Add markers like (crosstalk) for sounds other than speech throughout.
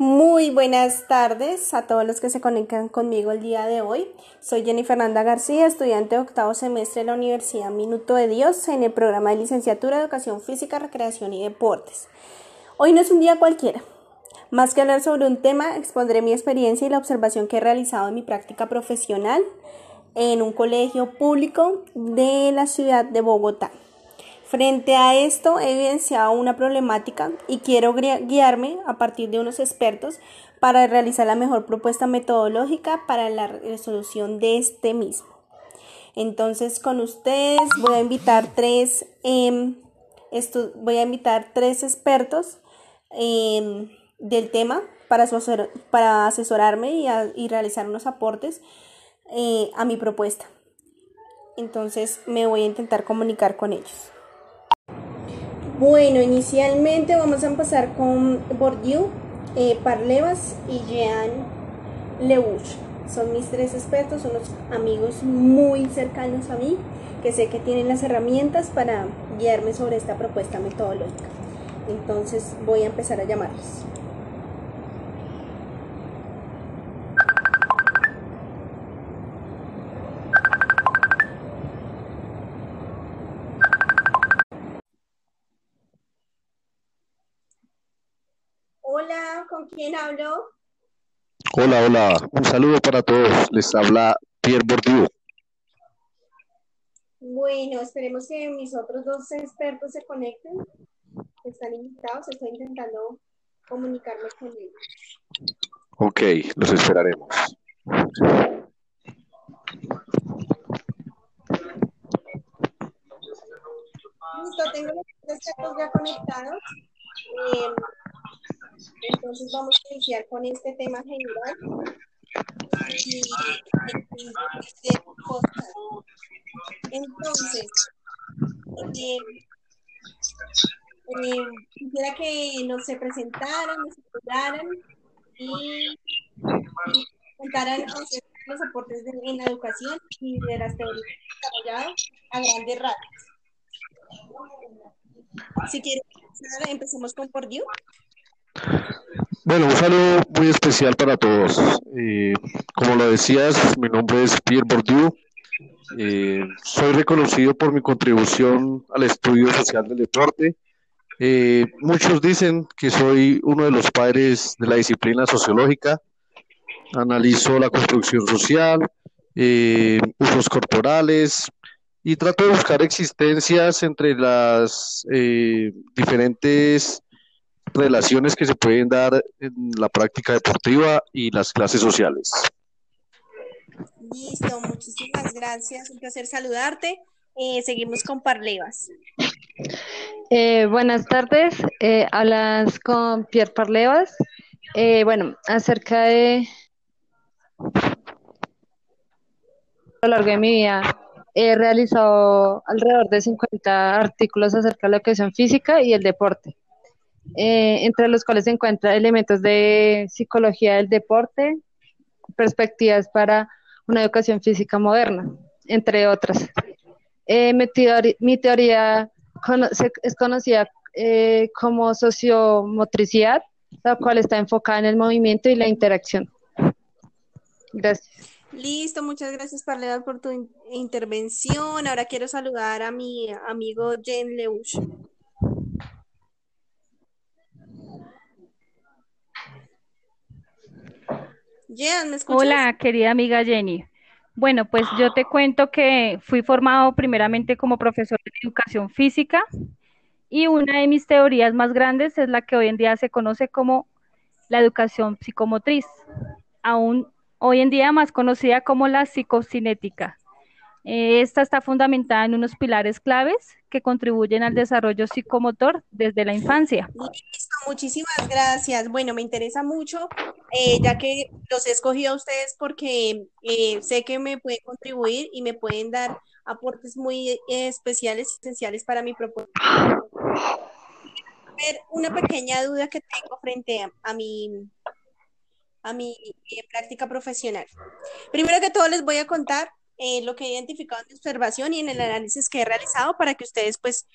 Muy buenas tardes a todos los que se conectan conmigo el día de hoy. Soy Jenny Fernanda García, estudiante de octavo semestre de la Universidad Minuto de Dios en el programa de licenciatura de Educación Física, Recreación y Deportes. Hoy no es un día cualquiera. Más que hablar sobre un tema, expondré mi experiencia y la observación que he realizado en mi práctica profesional en un colegio público de la ciudad de Bogotá. Frente a esto he evidenciado una problemática y quiero guiarme a partir de unos expertos para realizar la mejor propuesta metodológica para la resolución de este mismo. Entonces con ustedes voy a invitar tres, em, voy a invitar tres expertos em, del tema para, asesorarme y, realizar unos aportes eh, a mi propuesta. Entonces me voy a intentar comunicar con ellos. Bueno, inicialmente vamos a empezar con Bourdieu, eh, Parlevas y Jean Leuch. Son mis tres expertos, unos amigos muy cercanos a mí, que sé que tienen las herramientas para guiarme sobre esta propuesta metodológica. Entonces voy a empezar a llamarlos. Quién hablo? Hola, hola, un saludo para todos. Les habla Pierre Bourdieu. Bueno, esperemos que mis otros dos expertos se conecten. Están invitados, estoy intentando comunicarme con ellos. Ok, los esperaremos. Listo, tengo los expertos ya conectados. Eh, entonces vamos a iniciar con este tema general. Entonces, eh, eh, quisiera que nos se presentaran, nos saludaran y, contaran los aportes de, en la educación y de las teorías desarrolladas a grandes rasgos. Si quieren, empecemos con Bourdieu. Bueno, un saludo muy especial para todos. Eh, como lo decías, mi nombre es Pierre Bourdieu. Eh, soy reconocido por mi contribución al estudio social del deporte. Eh, muchos dicen que soy uno de los padres de la disciplina sociológica. Analizo la construcción social, usos corporales y trato de buscar existencias entre las diferentes relaciones que se pueden dar en la práctica deportiva y las clases sociales. Listo, muchísimas gracias. Un placer saludarte. Eh, seguimos con Parlevas. Eh, buenas tardes, eh, hablas con Pierre Parlevas. bueno, acerca de a lo largo de mi vida he realizado alrededor de 50 artículos acerca de la educación física y el deporte. Eh, entre los cuales se encuentran elementos de psicología del deporte, perspectivas para una educación física moderna, entre otras. Eh, mi, teoría, es conocida eh, como sociomotricidad, la cual está enfocada en el movimiento y la interacción. Gracias. Listo, muchas gracias Parleda por tu intervención. Ahora quiero saludar a mi amigo Jen Hola, querida amiga Jenny. Bueno, pues yo te cuento que fui formado primeramente como profesor de educación física y una de mis teorías más grandes es la que hoy en día se conoce como la educación psicomotriz, aún hoy en día más conocida como la psicocinética. Eh, esta está fundamentada en unos pilares claves que contribuyen al desarrollo psicomotor desde la infancia. Listo, muchísimas gracias. Bueno, me interesa mucho, eh, ya que los he escogido a ustedes porque eh, sé que me pueden contribuir y me pueden dar aportes muy especiales esenciales para mi propuesta. Una pequeña duda que tengo frente a mi a mi práctica profesional. Primero que todo les voy a contar eh, lo que he identificado en mi observación y en el análisis que he realizado para que ustedes pues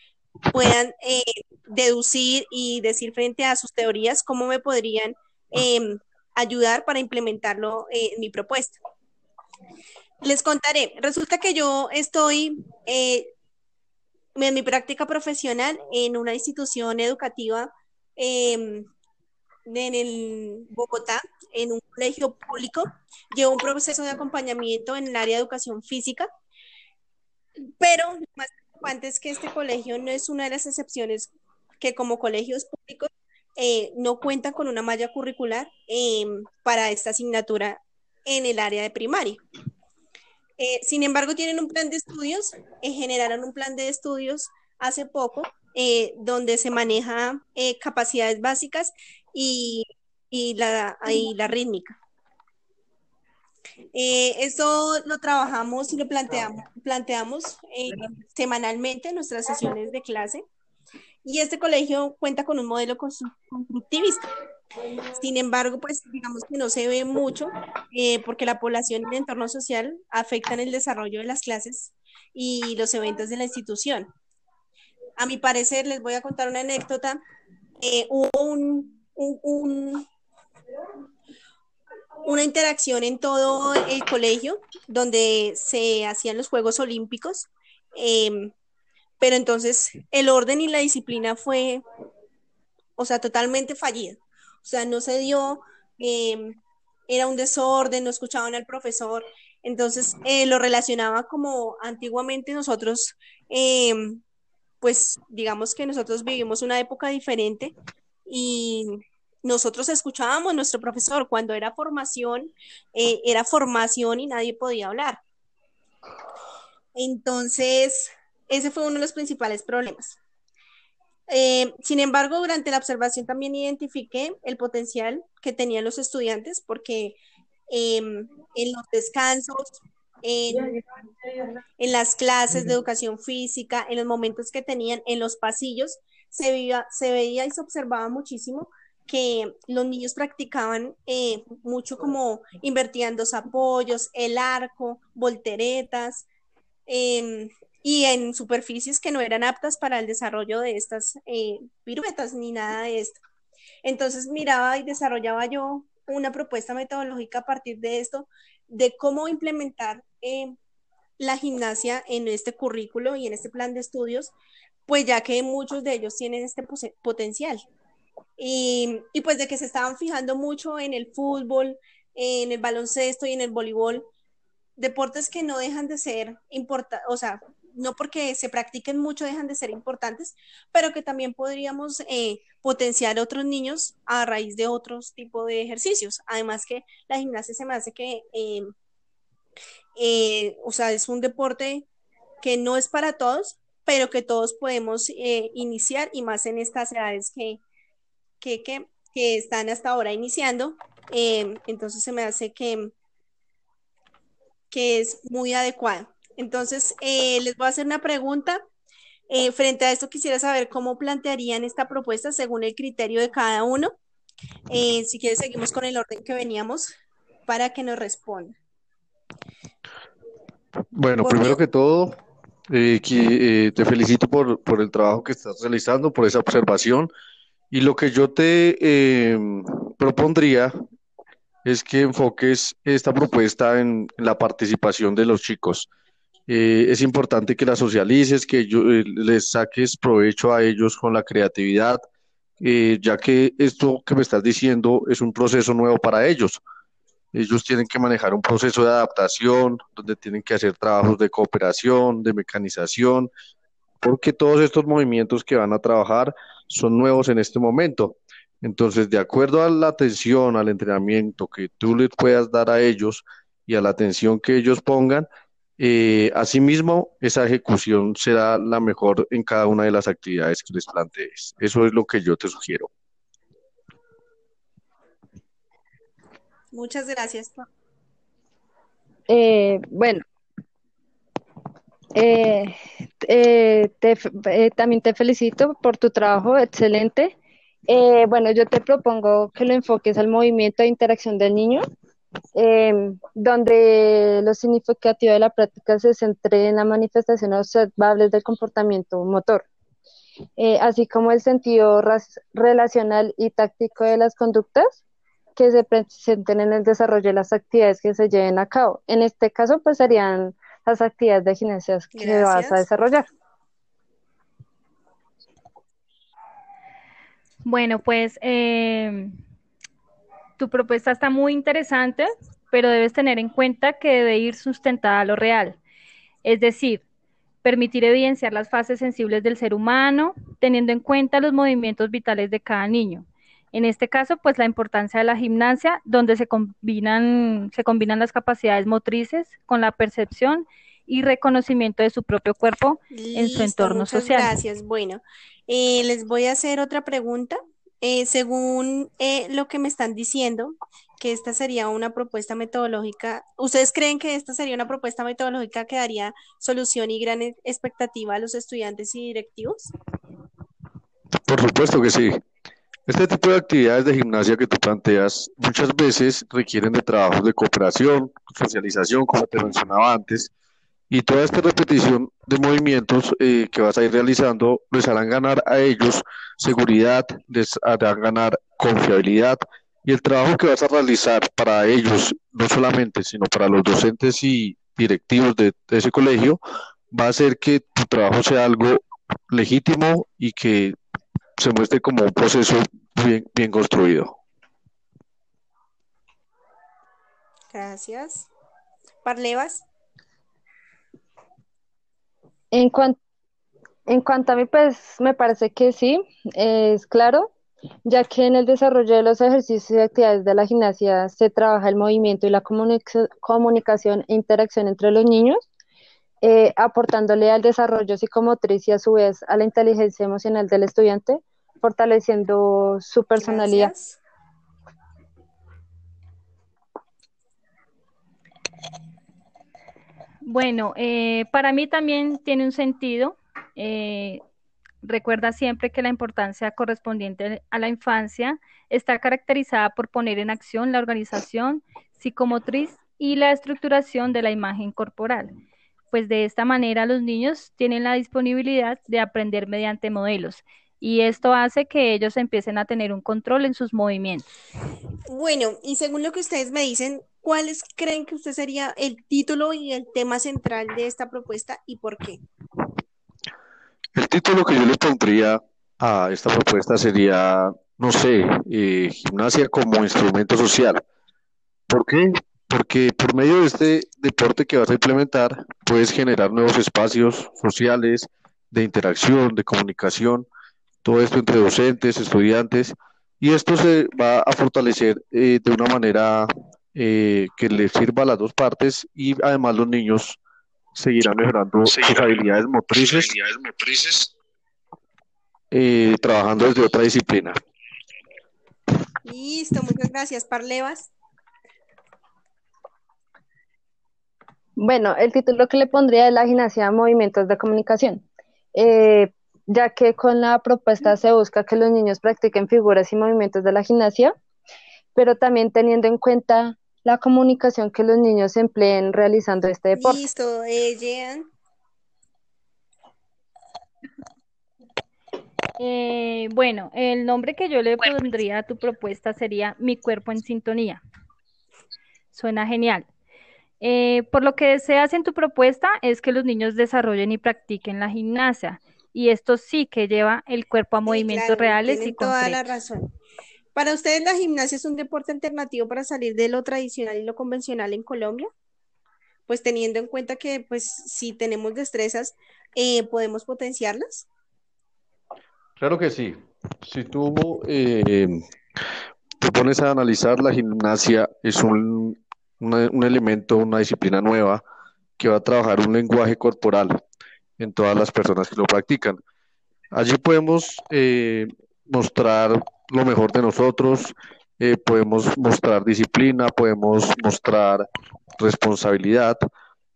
puedan eh, deducir y decir frente a sus teorías cómo me podrían em, ayudar para implementarlo en mi propuesta. Les contaré, resulta que yo estoy eh, en mi práctica profesional en una institución educativa em, en el Bogotá, en un colegio público. Llevo un proceso de acompañamiento en el área de educación física, pero lo más preocupante es que este colegio no es una de las excepciones que como colegios públicos eh, no cuentan con una malla curricular em, para esta asignatura en el área de primaria. Eh, sin embargo, tienen un plan de estudios, eh, generaron un plan de estudios hace poco eh, donde se maneja eh, capacidades básicas y, la, la rítmica. Eh, eso lo trabajamos y lo planteamos, planteamos semanalmente en nuestras sesiones de clase. Y este colegio cuenta con un modelo constructivista. Sin embargo, pues digamos que no se ve mucho porque la población y el entorno social afectan el desarrollo de las clases y los eventos de la institución a mi parecer, les voy a contar una anécdota. Hubo una interacción en todo el colegio donde se hacían los Juegos Olímpicos, em, pero entonces el orden y la disciplina fue, o sea, totalmente fallida. O sea, no se dio, em, era un desorden, no escuchaban al profesor, entonces eh, lo relacionaba como antiguamente nosotros em, pues digamos que nosotros vivimos una época diferente y nosotros escuchábamos a nuestro profesor cuando era formación, eh, era formación y nadie podía hablar. Entonces, ese fue uno de los principales problemas. Eh, sin embargo, durante la observación también identifiqué el potencial que tenían los estudiantes porque em, en los descansos, en, las clases de educación física, en los momentos que tenían en los pasillos, se, veía, se veía y se observaba muchísimo que los niños practicaban eh, mucho como invertían dos apoyos, el arco, volteretas, em, y en superficies que no eran aptas para el desarrollo de estas eh, piruetas ni nada de esto. Entonces miraba y desarrollaba yo una propuesta metodológica a partir de esto, de cómo implementar eh, la gimnasia en este currículo y en este plan de estudios, pues ya que muchos de ellos tienen este potencial. Y, pues de que se estaban fijando mucho en el fútbol, en el baloncesto y en el voleibol, deportes que no dejan de ser importantes, o sea, no porque se practiquen mucho dejan de ser importantes, pero que también podríamos eh, potenciar a otros niños a raíz de otros tipos de ejercicios. Además que la gimnasia se me hace que, eh, eh, o sea, es un deporte que no es para todos, pero que todos podemos iniciar y más en estas edades que, que, que, que están hasta ahora iniciando. entonces se me hace que, que es muy adecuado. Entonces, eh, les voy a hacer una pregunta. Eh, frente a esto, quisiera saber cómo plantearían esta propuesta según el criterio de cada uno. Eh, si quieres, seguimos con el orden que veníamos para que nos responda. Bueno, primero que todo, te felicito por, por, el trabajo que estás realizando, por esa observación. Y lo que yo te propondría es que enfoques esta propuesta en la participación de los chicos. Eh, es importante que la socialices, que eh, les saques provecho a ellos con la creatividad, eh, ya que esto que me estás diciendo es un proceso nuevo para ellos. Ellos tienen que manejar un proceso de adaptación, donde tienen que hacer trabajos de cooperación, de mecanización, porque todos estos movimientos que van a trabajar son nuevos en este momento. Entonces, de acuerdo a la atención, al entrenamiento que tú les puedas dar a ellos y a la atención que ellos pongan, eh, asimismo, esa ejecución será la mejor en cada una de las actividades que les plantees. Eso es lo que yo te sugiero. Muchas gracias. Eh, bueno, eh, también te felicito por tu trabajo excelente. bueno, yo te propongo que lo enfoques al movimiento de interacción del niño Em, donde lo significativo de la práctica se centre en la manifestación observable del comportamiento motor, eh, así como el sentido relacional y táctico de las conductas, que se presenten en el desarrollo de las actividades que se lleven a cabo. En este caso, pues serían las actividades de gimnasia que vas a desarrollar. Bueno, pues eh, tu propuesta está muy interesante, pero debes tener en cuenta que debe ir sustentada a lo real. Es decir, permitir evidenciar las fases sensibles del ser humano, teniendo en cuenta los movimientos vitales de cada niño. En este caso, pues la importancia de la gimnasia, donde se combinan, se combinan las capacidades motrices con la percepción y reconocimiento de su propio cuerpo en su entorno muchas social. Gracias. Bueno, eh, les voy a hacer otra pregunta. Eh, según eh, lo que me están diciendo, que esta sería una propuesta metodológica, ¿ustedes creen que esta sería una propuesta metodológica que daría solución y gran expectativa a los estudiantes y directivos? Por supuesto que sí. Este tipo de actividades de gimnasia que tú planteas muchas veces requieren de trabajos de cooperación, socialización, como te mencionaba antes, y toda esta repetición de movimientos eh, que vas a ir realizando les harán ganar a ellos seguridad, les harán ganar confiabilidad y el trabajo que vas a realizar para ellos, no solamente, sino para los docentes y directivos de, ese colegio, va a hacer que tu trabajo sea algo legítimo y que se muestre como un proceso bien, bien construido. Gracias. Parlevas. En, en cuanto a mí, pues me parece que sí, es claro, ya que en el desarrollo de los ejercicios y actividades de la gimnasia se trabaja el movimiento y la comunicación e interacción entre los niños, eh, aportándole al desarrollo psicomotriz y a su vez a la inteligencia emocional del estudiante, fortaleciendo su personalidad. Bueno, eh, para mí también tiene un sentido. Eh, recuerda siempre que la importancia correspondiente a la infancia está caracterizada por poner en acción la organización psicomotriz y la estructuración de la imagen corporal, pues de esta manera los niños tienen la disponibilidad de aprender mediante modelos y esto hace que ellos empiecen a tener un control en sus movimientos. Bueno, y según lo que ustedes me dicen, ¿cuáles creen que usted sería el título y el tema central de esta propuesta y por qué? El título que yo le pondría a esta propuesta sería, no sé, eh, gimnasia como instrumento social. ¿Por qué? Porque por medio de este deporte que vas a implementar, puedes generar nuevos espacios sociales, de interacción, de comunicación, todo esto entre docentes, estudiantes, y esto se va a fortalecer eh, de una manera eh, que le sirva a las dos partes y además los niños seguirán mejorando sus habilidades motrices, eh, trabajando desde otra disciplina. Listo, muchas gracias. Parlevas. Bueno, el título que le pondría es la gimnasia movimientos de comunicación, ya que con la propuesta se busca que los niños practiquen figuras y movimientos de la gimnasia, pero también teniendo en cuenta la comunicación que los niños empleen realizando este deporte. Listo, eh, eh, bueno, el nombre que yo le pondría a tu propuesta sería Mi cuerpo en sintonía. Suena genial. Eh, por lo que deseas en tu propuesta es que los niños desarrollen y practiquen la gimnasia. Y esto sí que lleva el cuerpo a movimientos reales y concretos. toda la razón. ¿Para ustedes la gimnasia es un deporte alternativo para salir de lo tradicional y lo convencional en Colombia? Pues teniendo en cuenta que pues si tenemos destrezas, eh, ¿podemos potenciarlas? Claro que sí. Si tú eh, te pones a analizar, la gimnasia es un, un elemento, una disciplina nueva que va a trabajar un lenguaje corporal en todas las personas que lo practican. Allí podemos eh, mostrar lo mejor de nosotros, eh, podemos mostrar disciplina, podemos mostrar responsabilidad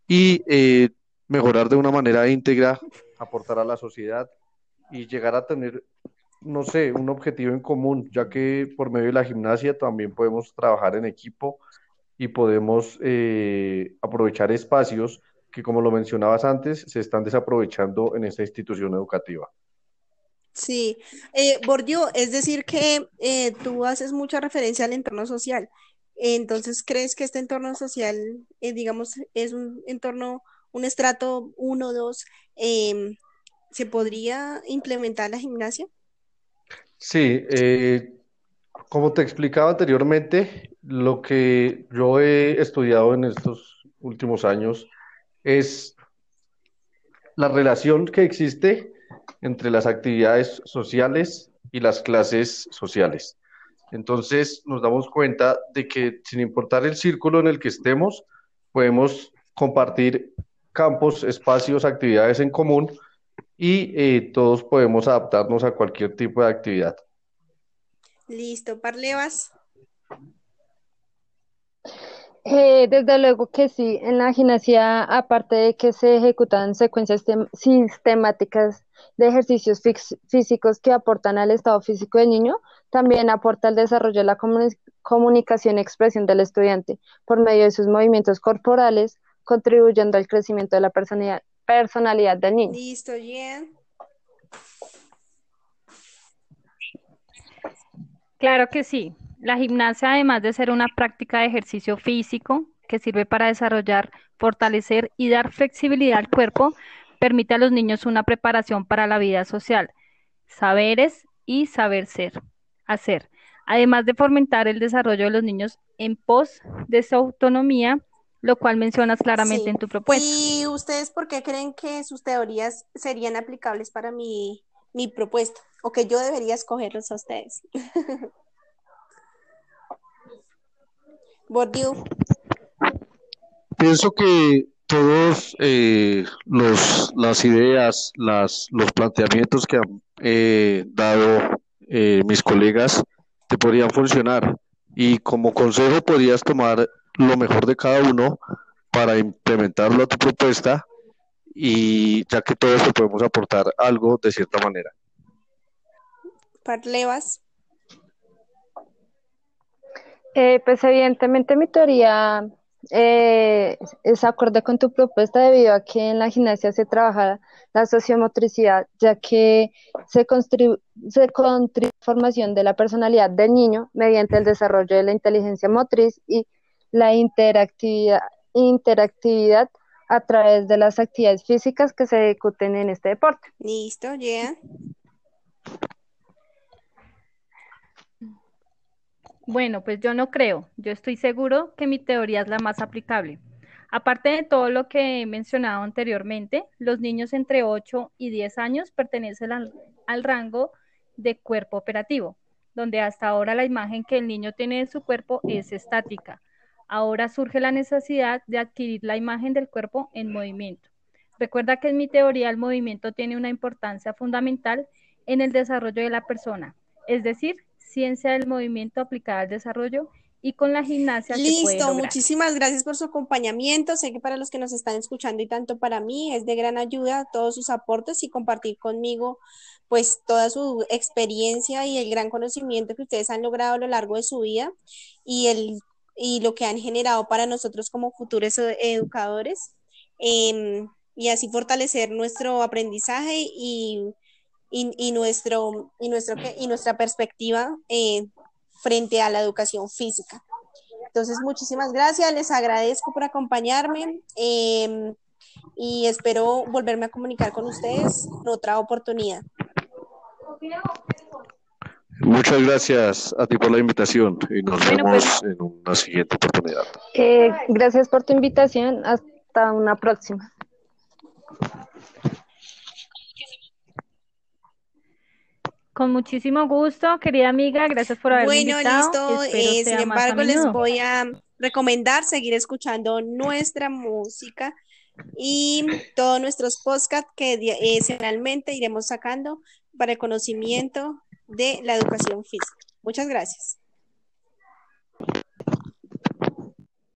y eh, mejorar de una manera íntegra, aportar a la sociedad y llegar a tener, no sé, un objetivo en común, ya que por medio de la gimnasia también podemos trabajar en equipo y podemos eh, aprovechar espacios que, como lo mencionabas antes, se están desaprovechando en esta institución educativa. Sí, eh, Bordio, es decir que eh, tú haces mucha referencia al entorno social. Entonces, ¿crees que este entorno social, eh, digamos, es un entorno, un estrato 1, 2, em, se podría implementar la gimnasia? Sí, eh, como te explicaba anteriormente, lo que yo he estudiado en estos últimos años es la relación que existe entre las actividades sociales y las clases sociales. Entonces nos damos cuenta de que sin importar el círculo en el que estemos, podemos compartir campos, espacios, actividades en común y eh, todos podemos adaptarnos a cualquier tipo de actividad. Listo, Parlevas. Eh, desde luego que sí, en la gimnasia, aparte de que se ejecutan secuencias sistemáticas de ejercicios físicos que aportan al estado físico del niño, también aporta el desarrollo de la comunicación y expresión del estudiante por medio de sus movimientos corporales, contribuyendo al crecimiento de la personalidad, personalidad del niño. Listo, bien. Claro que sí. La gimnasia, además de ser una práctica de ejercicio físico que sirve para desarrollar, fortalecer y dar flexibilidad al cuerpo, permite a los niños una preparación para la vida social, saberes y saber ser, hacer, además de fomentar el desarrollo de los niños en pos de su autonomía, lo cual mencionas claramente en tu propuesta. ¿Y ustedes por qué creen que sus teorías serían aplicables para mi, mi propuesta? ¿O que yo debería escogerlos a ustedes? (laughs) Pienso que todos eh, los, las ideas, las, los planteamientos que han eh, dado eh, mis colegas te podrían funcionar y como consejo podrías tomar lo mejor de cada uno para implementarlo a tu propuesta y ya que todos podemos aportar algo de cierta manera. Parlevas. Eh, pues evidentemente mi teoría eh, es acorde con tu propuesta debido a que en la gimnasia se trabaja la sociomotricidad, ya que se construye se la formación de la personalidad del niño mediante el desarrollo de la inteligencia motriz y la interactividad, interactividad a través de las actividades físicas que se ejecuten en este deporte. Listo, ya. Bueno, pues yo no creo. Yo estoy seguro que mi teoría es la más aplicable. Aparte de todo lo que he mencionado anteriormente, los niños entre 8 y 10 años pertenecen al, al, rango de cuerpo operativo, donde hasta ahora la imagen que el niño tiene de su cuerpo es estática. Ahora surge la necesidad de adquirir la imagen del cuerpo en movimiento. Recuerda que en mi teoría el movimiento tiene una importancia fundamental en el desarrollo de la persona, es decir, ciencia del movimiento aplicada al desarrollo y con la gimnasia. Listo, muchísimas gracias por su acompañamiento. Sé que para los que nos están escuchando y tanto para mí es de gran ayuda todos sus aportes y compartir conmigo pues toda su experiencia y el gran conocimiento que ustedes han logrado a lo largo de su vida y el y lo que han generado para nosotros como futuros educadores em, y así fortalecer nuestro aprendizaje y y, nuestro, y, nuestro, y nuestra perspectiva eh, frente a la educación física. Entonces, muchísimas gracias, les agradezco por acompañarme em, y espero volverme a comunicar con ustedes en otra oportunidad. Muchas gracias a ti por la invitación y nos vemos pues, en una siguiente oportunidad. Eh, gracias por tu invitación. Hasta una próxima. Con muchísimo gusto, querida amiga, gracias por haberme bueno, invitado. listo. Eh, sin embargo, les voy a recomendar seguir escuchando nuestra música y todos nuestros podcasts que eh, semanalmente iremos sacando para el conocimiento de la educación física. Muchas gracias.